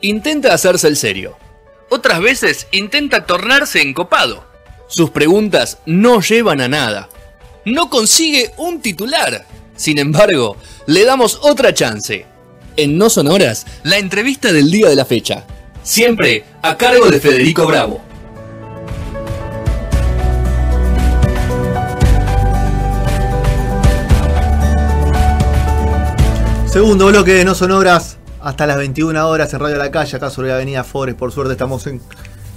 intenta hacerse el serio. Otras veces intenta tornarse encopado. Sus preguntas no llevan a nada. No consigue un titular. Sin embargo, le damos otra chance. En No Sonoras, la entrevista del día de la fecha. Siempre a cargo de Federico Bravo. Segundo bloque de No Sonoras hasta las 21 horas en Radio La Calle, acá sobre la Avenida Forest. Por suerte estamos en,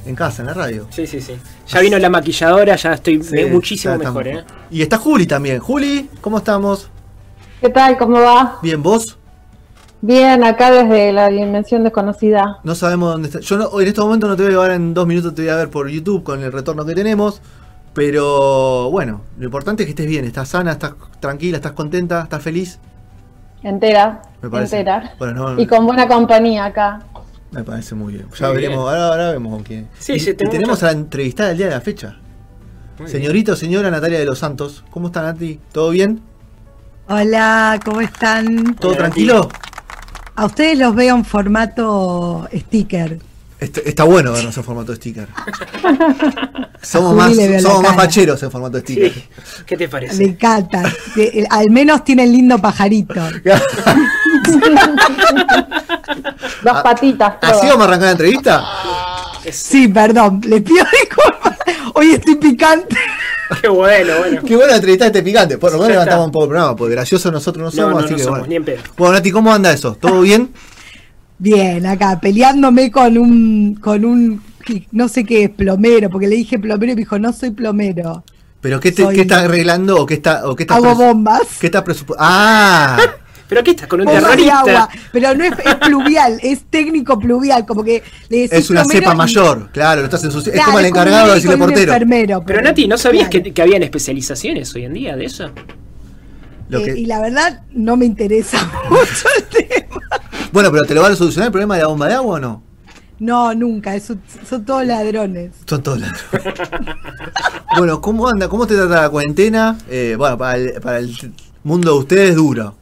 en casa, en la radio. Sí, sí, sí. Ya vino la maquilladora, ya estoy Sí, muchísimo ya mejor. ¿eh? Y está Juli también. Juli, ¿cómo estamos? ¿Qué tal? ¿Cómo va? Bien, ¿vos? Bien, acá desde la dimensión desconocida. No sabemos dónde está. Yo no- en este momento no te voy a ver en dos minutos, te voy a ver por YouTube con el retorno que tenemos. Pero bueno, lo importante es que estés bien, estás sana, estás tranquila, estás contenta, estás feliz. Entera. Me parece. Entera. Bueno, no, Y con buena compañía acá. me parece muy bien. Ya Muy veremos, bien. ahora, ahora vemos con quién. Sí, y, sí, y tenemos a la entrevistada del día de la fecha. Muy bien. Señorito, señora Natalia de los Santos. ¿Cómo está Nati? ¿Todo bien? Hola, ¿cómo están? ¿Todo Hola, tranquilo? A ustedes los veo en formato sticker. Está, está bueno vernos en formato sticker. somos más, somos más facheros en formato sticker. Sí. ¿Qué te Me parece? encanta. Que, eh, Al menos tienen lindo pajarito. Dos patitas. ¿Así vamos a arrancar la entrevista? Sí, perdón, les pido disculpas. Hoy estoy picante. Qué bueno, bueno. Qué buena entrevista este picante. Por lo menos levantamos un poco el programa, porque graciosos nosotros no No, somos, no, así no que somos, bueno. ni en pedo. Bueno, Nati, ¿cómo anda eso? ¿Todo bien? Bien, acá peleándome con un, con un, no sé qué es, plomero, porque le dije plomero y me dijo, no soy plomero. ¿Pero qué, te, Soy- qué está arreglando o qué está, o qué está Hago bombas. ¿Qué está presupuestando? ¡Ah! ¿Pero qué estás con un Bombas de terrorista? agua, pero no es, es pluvial, es técnico pluvial, como que le decís Es una cepa y- mayor, claro, lo estás ensuciando. es Claro, como el encargado de decirle portero. enfermero, Pero Nati, ¿no sabías claro. que, que habían especializaciones hoy en día de eso? Lo Eh, y la verdad no me interesa mucho el tema. Bueno, pero ¿te lo van a solucionar el problema de la bomba de agua o no? No, nunca, eso- son todos ladrones. Son todos ladrones. bueno, ¿cómo anda? ¿Cómo te trata la cuarentena? Eh, bueno, para el, para el mundo de ustedes duro.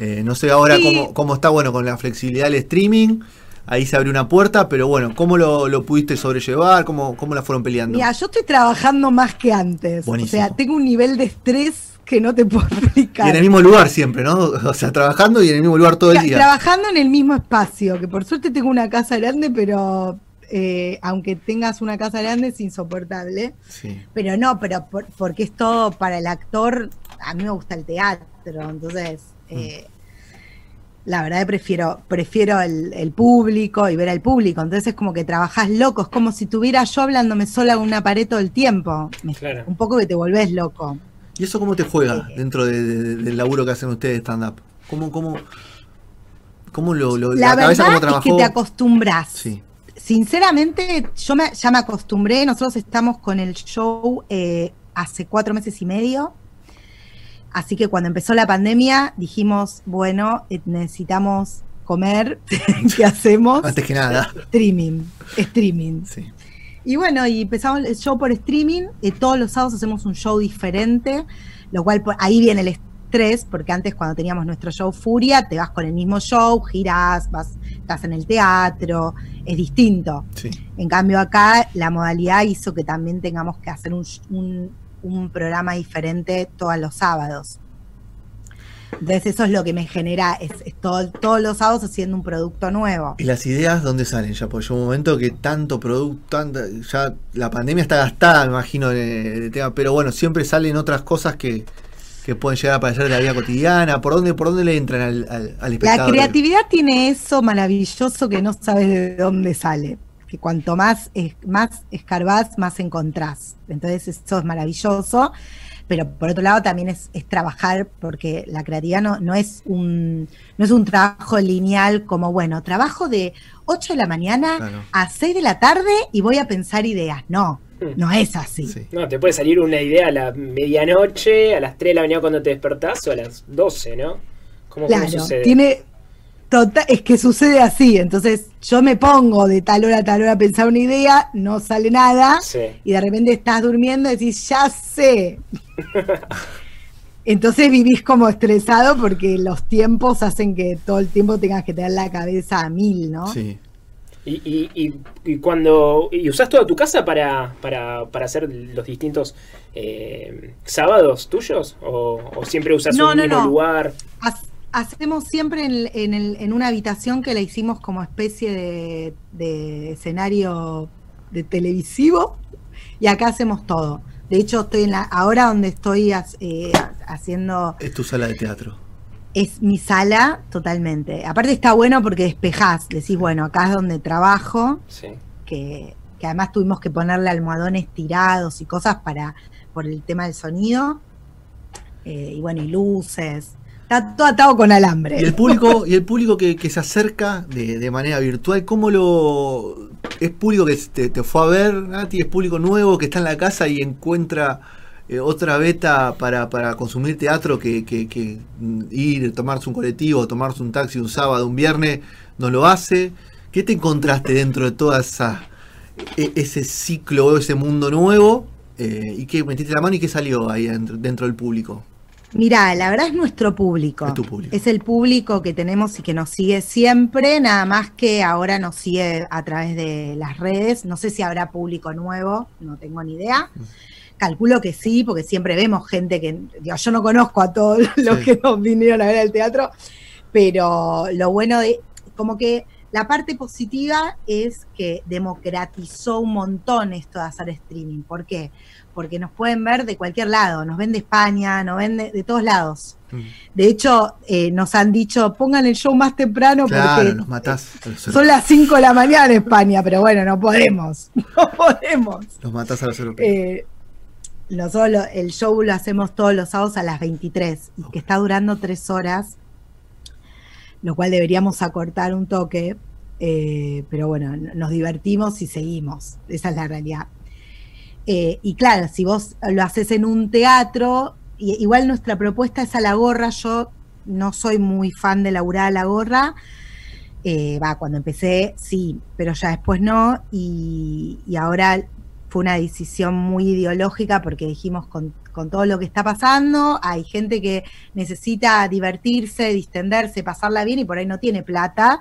Eh, no sé ahora Sí. cómo, cómo está bueno con la flexibilidad del streaming. Ahí se abrió una puerta, pero bueno, ¿cómo lo, lo pudiste sobrellevar? ¿Cómo, ¿Cómo la fueron peleando? Mira, yo estoy trabajando más que antes. Buenísimo. O sea, tengo un nivel de estrés que no te puedo y explicar. en el mismo lugar siempre, ¿no? O sea, trabajando y en el mismo lugar todo el día. Trabajando en el mismo espacio, que por suerte tengo una casa grande, pero eh, aunque tengas una casa grande es insoportable. Sí. Pero no, pero por- porque es todo para el actor, a mí me gusta el teatro, entonces eh, la verdad prefiero, prefiero el, el público y ver al público, entonces es como que trabajás loco, es como si tuviera yo hablándome sola con una pared todo el tiempo, Claro. un poco que te volvés loco. ¿Y eso cómo te juega dentro de- de- del laburo que hacen ustedes stand-up? ¿Cómo, cómo, cómo lo, lo- La, cabeza cómo verdad es trabajó? que te acostumbras. Sí. Sinceramente, yo me, ya me acostumbré. Nosotros estamos con el show eh, hace cuatro meses y medio. Así que cuando empezó la pandemia dijimos, bueno, eh, necesitamos comer. ¿Qué hacemos? Antes que nada. Streaming. Streaming. Sí. Y bueno, y empezamos el show por streaming. eh, todos los sábados hacemos un show diferente, lo cual por- ahí viene el estrés, porque antes cuando teníamos nuestro show Furia, te vas con el mismo show, girás, vas, estás en el teatro, es distinto. Sí. En cambio acá la modalidad hizo que también tengamos que hacer un- un programa diferente todos los sábados. Entonces eso es lo que me genera, es, es todo- todos los sábados haciendo un producto nuevo. ¿Y las ideas dónde salen ya? Porque llega un momento que tanto producto, tanta, ya la pandemia está gastada, me imagino, el tema, pero bueno, siempre salen otras cosas que, que pueden llegar a aparecer de la vida cotidiana. ¿Por dónde, por dónde le entran al, al, al La creatividad tiene eso maravilloso que no sabes de dónde sale. Que cuanto más, es, más escarbás, más encontrás. Entonces eso es maravilloso. Pero por otro lado también es, es trabajar, porque la creatividad no, no, es un, no es un trabajo lineal como, bueno, trabajo de 8 de la mañana Claro. a 6 de la tarde y voy a pensar ideas. No, no es así. Sí. No, te puede salir una idea a la medianoche, a las 3 de la mañana cuando te despertás o a las 12, ¿no? ¿Cómo, cómo Claro, sucede? tiene total, es que sucede así, entonces yo me pongo de tal hora a tal hora a pensar una idea, no sale nada, Sí. y de repente estás durmiendo y decís, ya sé. Entonces vivís como estresado porque los tiempos hacen que todo el tiempo tengas que tener la cabeza a mil, ¿no? Sí. Y, y, y, y cuando. ¿Y usás toda tu casa para, para, para hacer los distintos eh, sábados tuyos? ¿O, o siempre usas No, un no, mismo no. lugar? Ha- Hacemos siempre en, en el- en una habitación que la hicimos como especie de, de escenario de televisivo y acá hacemos todo. De hecho, estoy en la, ahora donde estoy eh, haciendo Es tu sala de teatro. es mi sala totalmente. Aparte está bueno porque despejás, decís, bueno, acá es donde trabajo, Sí. que, que además tuvimos que ponerle almohadones tirados y cosas para por el tema del sonido. Eh, y bueno, y luces. Todo atado con alambre. Y el público, y el público que, se acerca de, manera virtual, ¿cómo lo. Es público que te, fue a ver, Nati, es público nuevo que está en la casa y encuentra eh, otra beta para, para consumir teatro que, ir, tomarse un colectivo, tomarse un taxi un sábado, un viernes, no lo hace. ¿Qué te encontraste dentro de toda esa e- ese ciclo, ese mundo nuevo? Eh, ¿Y qué metiste la mano y qué salió ahí dentro, dentro del público? Mirá, la verdad es nuestro público. Es tu público. Es el público que tenemos y que nos sigue siempre, nada más que ahora nos sigue a través de las redes. No sé si habrá público nuevo, no tengo ni idea. Calculo que sí, porque siempre vemos gente que, digo, yo no conozco a todos los Sí. que nos vinieron a ver al teatro, pero lo bueno de, como que la parte positiva es que democratizó un montón esto de hacer streaming. ¿Por qué? Porque nos pueden ver de cualquier lado, nos ven de España, nos ven de, de todos lados. Mm. De hecho, eh, nos han dicho, pongan el show más temprano Claro, porque nos matás. son las 5 de la mañana en España, pero bueno, no podemos, no podemos. Los matás a los europeos. Eh, nosotros lo- el show lo hacemos todos los sábados a las 23 y que está durando tres horas, lo cual deberíamos acortar un toque, eh, pero bueno, nos divertimos y seguimos, esa es la realidad. Eh, y claro, si vos lo haces en un teatro, igual nuestra propuesta es a la gorra, yo no soy muy fan de laburar a la gorra, eh, va, cuando empecé sí, pero ya después no, y, y ahora fue una decisión muy ideológica porque dijimos con, con todo lo que está pasando, hay gente que necesita divertirse, distenderse, pasarla bien y por ahí no tiene plata.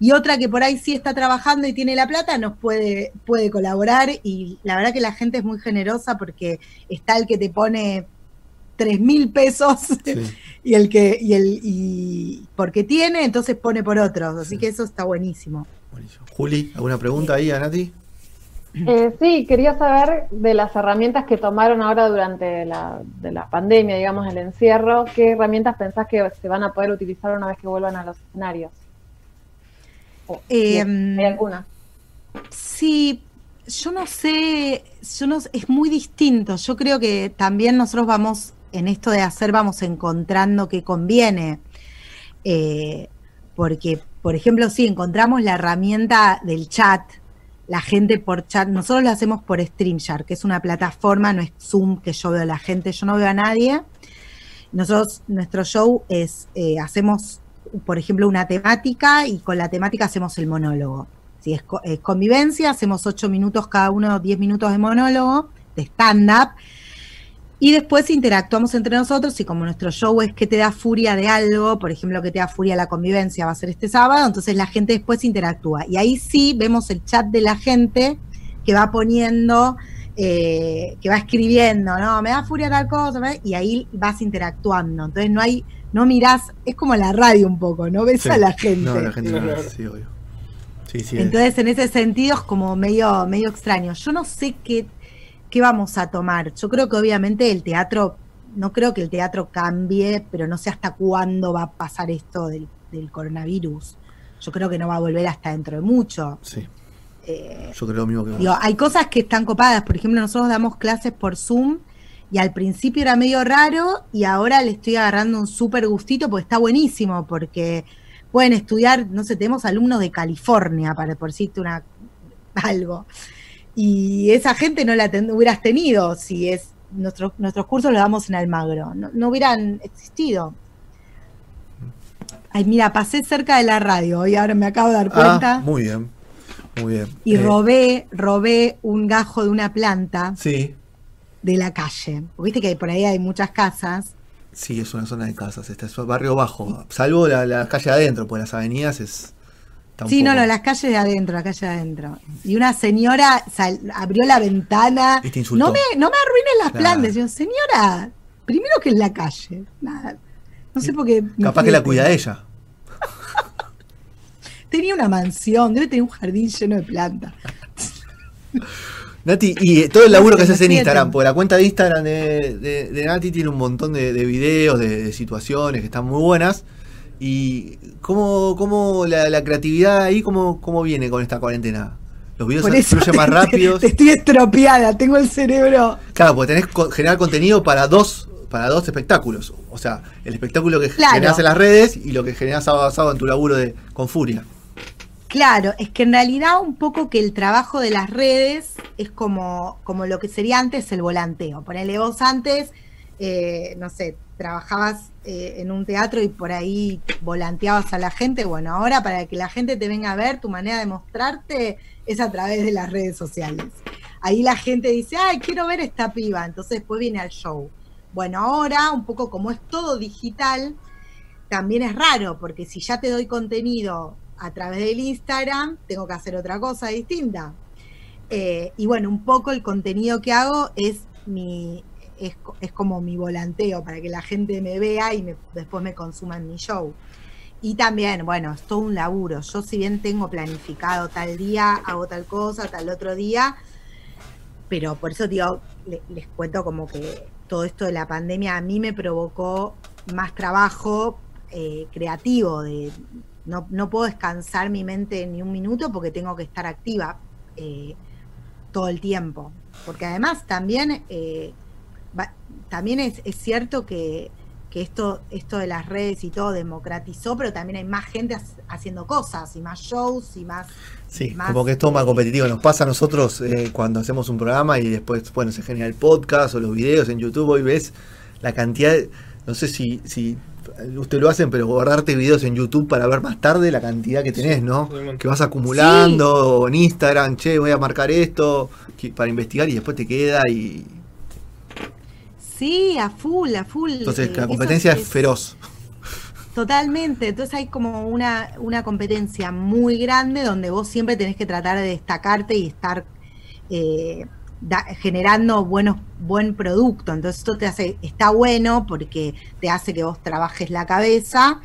Y otra que por ahí sí está trabajando y tiene la plata, nos puede, puede colaborar. Y la verdad que la gente es muy generosa porque está el que te pone tres mil pesos Sí. y el que, y el, y porque tiene, entonces pone por otros. Así Sí. que eso está buenísimo. Buenísimo. Juli, ¿alguna pregunta ahí a Nati? Eh, sí, quería saber de las herramientas que tomaron ahora durante la, de la pandemia, digamos, el encierro, ¿qué herramientas pensás que se van a poder utilizar una vez que vuelvan a los escenarios? Em, ¿Hay alguna? Sí, yo no sé, yo no, es muy distinto. Yo creo que también nosotros vamos, en esto de hacer, vamos encontrando que conviene. Eh, porque, por ejemplo, si encontramos la herramienta del chat, la gente por chat, nosotros lo hacemos por StreamYard, que es una plataforma, no es Zoom que yo veo a la gente, yo no veo a nadie. Nosotros, nuestro show es, eh, hacemos, por ejemplo, una temática y con la temática hacemos el monólogo. Si es, es convivencia, hacemos ocho minutos cada uno, 10 minutos de monólogo, de stand-up. Y después interactuamos entre nosotros y como nuestro show es que te da furia de algo, por ejemplo, que te da furia la convivencia, va a ser este sábado, entonces la gente después interactúa. Y ahí sí vemos el chat de la gente que va poniendo, eh, que va escribiendo, ¿no? Me da furia tal cosa, ¿ves? y ahí vas interactuando. Entonces no hay, no mirás, es como la radio un poco, no ves Sí. a la gente. No, la gente no, No, lo no, hace, sí, obvio. Sí, sí. Entonces, en ese sentido, es como medio, medio extraño. Yo no sé qué, qué vamos a tomar. Yo creo que obviamente el teatro, no creo que el teatro cambie, pero no sé hasta cuándo va a pasar esto del, del coronavirus. Yo creo que no va a volver hasta dentro de mucho. sí. Eh, Yo creo lo mismo que. Digo, hay cosas que están copadas. Por ejemplo, nosotros damos clases por Zoom y al principio era medio raro y ahora le estoy agarrando un súper gustito porque está buenísimo porque pueden estudiar, no sé, tenemos alumnos de California, para por decirte una, algo. Y esa gente no la ten- hubieras tenido si es nuestros nuestros cursos los damos en Almagro. No, no hubieran existido. Ay, mira, pasé cerca de la radio y ahora me acabo de dar cuenta. Ah, muy bien. Muy bien. Y Eh, robé, robé un gajo de una planta Sí, de la calle. Viste que por ahí hay muchas casas. sí, es una zona de casas. Este es barrio bajo. Salvo la, la calle adentro, pues las avenidas es, Sí, no, no, las calles de adentro, las calles de adentro. Y una señora sal- abrió la ventana. Y te insultó. No me, no me arruines las Claro. plantas. Yo, señora, primero que en la calle. Nada. No sé por qué. Capaz que la cuida ella. Tenía una mansión, debe tener un jardín lleno de plantas. Nati, y eh, todo el laburo que haces en. Instagram, porque la cuenta de Instagram de, de- de Nati tiene un montón de, de videos, de, de situaciones que están muy buenas. ¿Y cómo, cómo la, la creatividad ahí, cómo, cómo viene con esta cuarentena? ¿Los videos Por eso fluyen más te- rápidos? te estoy estropeada, tengo el cerebro. Claro, porque tenés que generar contenido para dos para dos espectáculos. O sea, el espectáculo que Claro. generás en las redes y lo que generás sábado a sábado en tu laburo de, con Furia. Claro, es que en realidad un poco que el trabajo de las redes es como, como lo que sería antes el volanteo. Ponele vos antes, eh, no sé, trabajabas eh, en un teatro y por ahí volanteabas a la gente. Bueno, ahora para que la gente te venga a ver, tu manera de mostrarte es a través de las redes sociales. Ahí la gente dice, ay, quiero ver esta piba, entonces después viene al show. Bueno, ahora, un poco como es todo digital, también es raro, porque si ya te doy contenido a través del Instagram, tengo que hacer otra cosa distinta. Eh, y bueno, un poco el contenido que hago es mi es, es como mi volanteo para que la gente me vea y me- después me consuma en mi show. Y también, bueno, es todo un laburo. Yo si bien tengo planificado tal día, hago tal cosa, tal otro día, pero por eso digo, le- les cuento como que todo esto de la pandemia a mí me provocó más trabajo eh, creativo, de no, no puedo descansar mi mente ni un minuto porque tengo que estar activa eh, todo el tiempo. Porque además también, eh, va- también es, es cierto que, que esto, esto de las redes y todo democratizó, pero también hay más gente ha- haciendo cosas y más shows y más... Sí, más, como que es todo más competitivo. Nos pasa a nosotros eh, cuando hacemos un programa y después, bueno, se genera el podcast o los videos en YouTube. Hoy ves la cantidad, de- no sé si, si ustedes lo hacen, pero guardarte videos en YouTube para ver más tarde la cantidad que tenés, ¿no? Que vas acumulando o en Instagram, che, voy a marcar esto para investigar y después te queda y Sí, a full, a full. entonces eh, la competencia es feroz. Totalmente, entonces hay como una, una competencia muy grande donde vos siempre tenés que tratar de destacarte y estar eh, da- generando buenos, buen producto. Entonces esto te hace, está bueno porque te hace que vos trabajes la cabeza,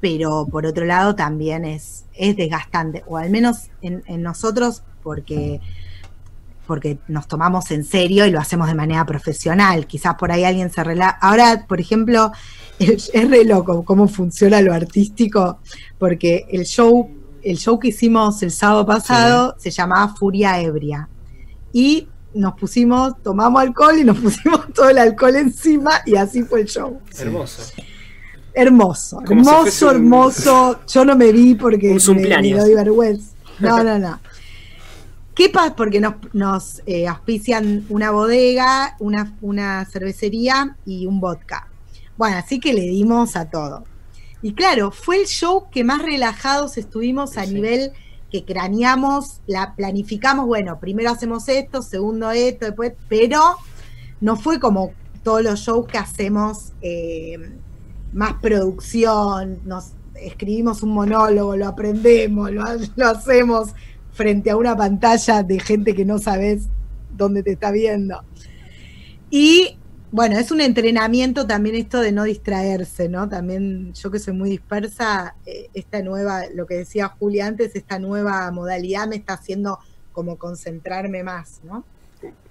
pero por otro lado también es, es desgastante, o al menos en, en nosotros porque porque nos tomamos en serio y lo hacemos de manera profesional. Quizás por ahí alguien se relaja. Ahora, por ejemplo, es, es re loco cómo funciona lo artístico, porque el show, el show que hicimos el sábado pasado se llamaba Furia Ebria. Y nos pusimos, tomamos alcohol y nos pusimos todo el alcohol encima y así fue el show. Hermoso. Hermoso, hermoso, un- hermoso. Yo no me vi porque me, me doy vergüenza. No, no, no. ¿Qué pasa? Porque nos, nos eh, auspician una bodega, una, una cervecería y un vodka. Bueno, así que le dimos a todo. Y claro, fue el show que más relajados estuvimos a Sí. nivel que craneamos, la planificamos, bueno, primero hacemos esto, segundo esto, después, pero no fue como todos los shows que hacemos eh, más producción, nos escribimos un monólogo, lo aprendemos, lo hacemos frente a una pantalla de gente que no sabes dónde te está viendo. Y bueno, es un entrenamiento también esto de no distraerse, ¿no? También yo que soy muy dispersa, eh, esta nueva, lo que decía Julia antes, esta nueva modalidad me está haciendo como concentrarme más, ¿no?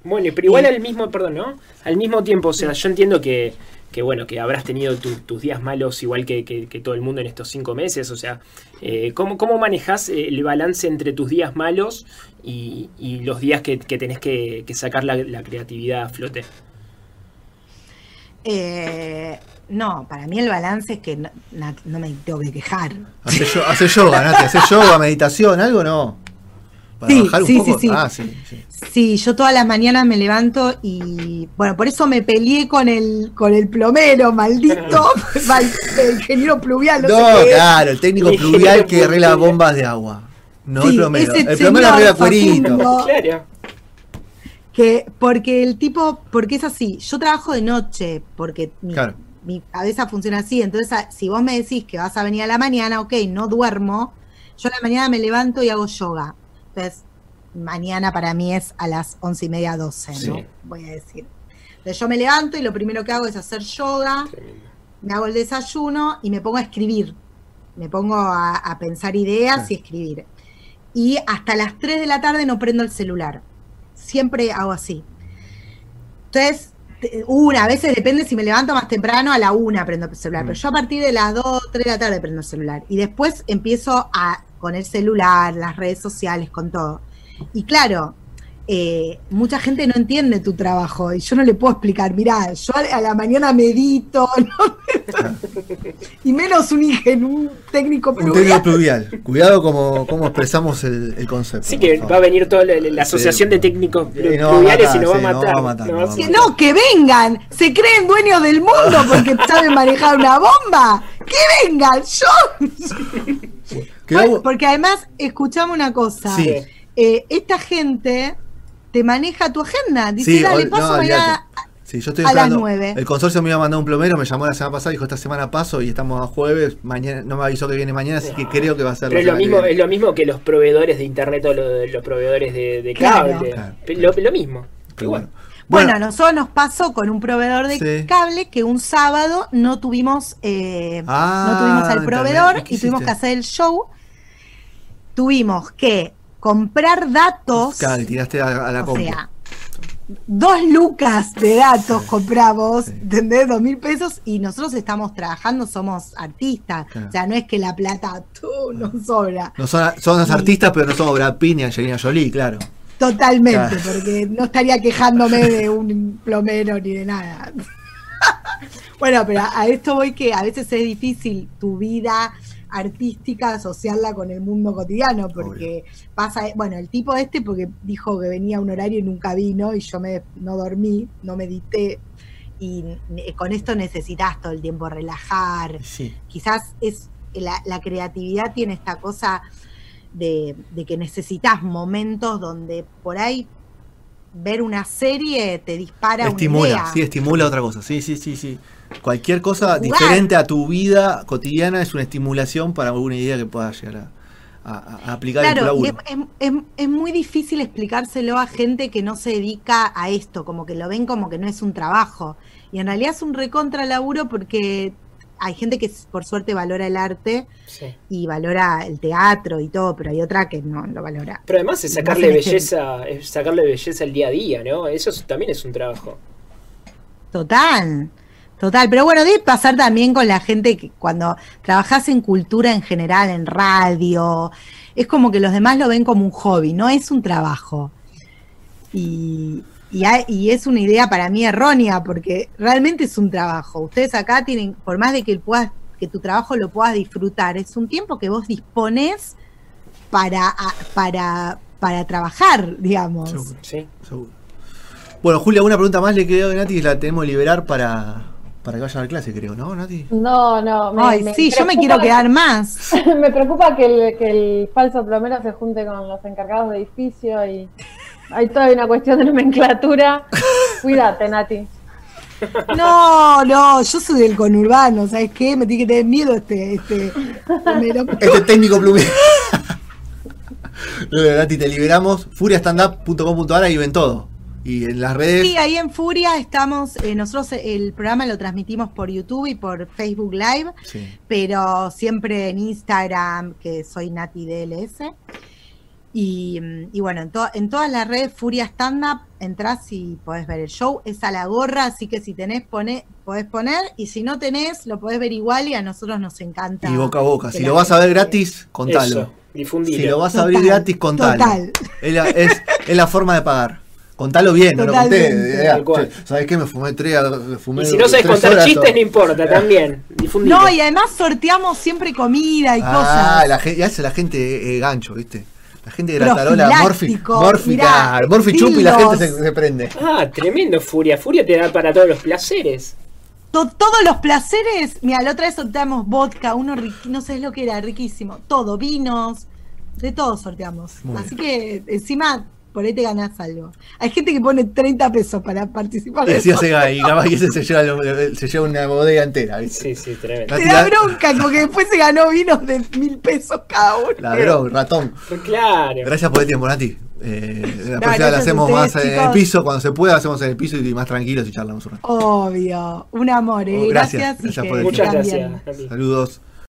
Bueno, pero igual al mismo, perdón, ¿no? Al mismo tiempo, o sea, yo entiendo que, que bueno, que habrás tenido tu- tus días malos igual que, que- que todo el mundo en estos cinco meses, o sea, eh, ¿cómo, ¿cómo manejas el balance entre tus días malos y, y los días que, que tenés que, que sacar la, la creatividad a flote? Eh, no, para mí el balance es que no, na- no me tengo que quejar. Hace, yo- hace yoga, Nati, hace yoga, meditación, algo no. Para Sí, bajar un sí, poco. sí, sí. Ah, sí, sí. Sí, yo todas las mañanas me levanto y bueno, por eso me peleé con el con el plomero, maldito, mal- el ingeniero pluvial, no, No, sé qué es. claro, el técnico El pluvial que arregla pluvial. bombas de agua. No el plomero. ese El plomero arregla cuerito. Claro. Que, porque el tipo, porque es así, yo trabajo de noche, porque mi, Claro. mi cabeza funciona así, entonces a- si vos me decís que vas a venir a la mañana, ok, no duermo, Yo a la mañana me levanto y hago yoga. Entonces, mañana para mí es a las once y media, doce, ¿no? Sí. Voy a decir. Entonces yo me levanto y lo primero que hago es hacer yoga, Tremendo. me hago el desayuno y me pongo a escribir. Me pongo a, a pensar ideas y escribir. Y hasta las 3 de la tarde no prendo el celular. Siempre hago así. Entonces, una, a veces depende si me levanto más temprano, a la una prendo el celular. Pero yo a partir de las 2, 3 de la tarde prendo el celular. Y después empiezo a, con el celular, las redes sociales, con todo. Y claro, eh, mucha gente no entiende tu trabajo y yo no le puedo explicar, mirá, yo a la mañana medito, ¿no? y menos un ingeniero, un técnico Un pluvial. técnico pluvial. Cuidado como, cómo expresamos el, el concepto. Sí que va a venir toda la, la asociación Sí. de técnicos pluviales y nos va a matar. No, que vengan, se creen dueños del mundo porque saben manejar una bomba. Que vengan, yo. Porque además, escuchame una cosa. Sí. Eh, esta gente te maneja tu agenda. Dice, Sí, dale, paso no, mañana. Sí, yo estoy a las esperando. nueve. El consorcio me iba a mandar un plomero, me llamó la semana pasada, dijo esta semana paso y estamos a jueves, mañana no me avisó que viene mañana, así que creo que va a ser Pero es lo mismo, que es lo mismo que los proveedores de internet o lo- los, proveedores de, de Claro. cable. Claro. Lo, lo mismo. Pero bueno. Bueno, a nosotros nos pasó con un proveedor de Sí. cable que un sábado no tuvimos, eh, Ah, no tuvimos al proveedor ¿Y y tuvimos que hacer el show. Tuvimos que comprar datos. Claro, y tiraste a, a la o sea, dos lucas de datos compramos, Sí. ¿entendés? Dos mil pesos y nosotros estamos trabajando, somos artistas. Claro. O sea, no es que la plata tú, nos sobra. no son, son los artistas, pero no somos Brad Pitt ni Angelina Jolie, claro. Totalmente, Claro. porque no estaría quejándome de un plomero ni de nada. bueno, pero a esto voy que a veces es difícil tu vida artística asociarla con el mundo cotidiano, porque pasa, bueno, el tipo este porque dijo que venía a un horario y nunca vino y yo me no dormí, no medité y con esto necesitas todo el tiempo relajar, Sí. quizás es la, la creatividad tiene esta cosa de, de que necesitas momentos donde por ahí ver una serie te dispara una Estimula, idea. sí, estimula otra cosa. Sí, sí, sí, sí. Cualquier cosa Jugar. diferente a tu vida cotidiana es una estimulación para alguna idea que puedas llegar a, a- a aplicar en tu Claro, laburo. es, es- es- es muy difícil explicárselo a gente que no se dedica a esto, como que lo ven como que no es un trabajo. Y en realidad es un recontra laburo porque hay gente que por suerte valora el arte Sí. y valora el teatro y todo, pero hay otra que no lo valora. Pero además es sacarle belleza, es sacarle belleza al día a día, ¿no? Eso es- también es un trabajo. Total, total. Pero bueno, debe pasar también con la gente que cuando trabajas en cultura en general, en radio, es como que los demás lo ven como un hobby, no es un trabajo. Y, y, hay- y es una idea para mí errónea, porque realmente es un trabajo. Ustedes acá tienen, por más de que, puedas, que tu trabajo lo puedas disfrutar, es un tiempo que vos dispones para, a- para, para trabajar, digamos. Seguro, Sí. seguro. Bueno, Julia, una pregunta más le quedó a Nati y la tenemos que liberar para, para que vayan a la clase, creo, ¿no, Nati? No, no. me- Ay, me sí, yo me quiero quedar más. me preocupa que el, que el falso plomero se junte con los encargados de edificio y hay toda una cuestión de nomenclatura. Cuídate, Nati. No, no, yo soy del conurbano, ¿sabes qué? Me tiene que tener miedo este, este. Este técnico plumero. Nati, te liberamos. Furiastandup.com.ar ahí ven todo. Y en las redes. Sí, ahí en Furia estamos, eh, nosotros el programa lo transmitimos por YouTube y por Facebook Live, Sí. pero siempre en Instagram, que soy Nati DLS. Y, y bueno, en, to- en todas las redes Furia Stand Up entras y podés ver el show. Es a la gorra, así que si tenés, pone, podés poner. Y si no tenés, lo podés ver igual y a nosotros nos encanta. Y boca a boca. Si lo vas a ver gratis, contalo. Eso. Si lo vas a abrir gratis, contalo. total. Es la, es, es la forma de pagar. Contalo bien, no lo conté. Totalmente. Eh, Tal cual. che, ¿Sabes qué? Me fumé tres, me fumé Y si no sabes contar horas, chistes, no importa, también. Difundilo. No, y además sorteamos siempre comida y Ah, cosas. la gente, hace la gente eh, gancho, ¿viste? La gente de Gratarola, Morphy, Profiláctico, Morphy, mirá, claro, Morphy chupa y la gente se, se prende. Ah, tremendo Furia. Furia te da para todos los placeres. To- todos los placeres, mira, la otra vez sorteamos vodka, uno no sé lo que era, riquísimo. Todo, vinos, de todo sorteamos. Muy Así que encima por ahí te ganás algo. Hay gente que pone 30 pesos para participar. de Decía. Sega, y capaz que ese se lleva, lo- se lleva una bodega entera, ¿viste? Sí, sí, tremendo. Te da bronca, como que después se ganó vinos de mil pesos cada uno. Ladrón, ratón. Claro. Gracias por el tiempo, Nati. Eh, la próxima la hacemos ustedes, más en el piso, cuando se pueda, hacemos en el piso y más tranquilos y charlamos un rato. Obvio. Un amor, ¿eh? Oh, gracias, Gracias. y gracias que por el Muchas gracias. Saludos.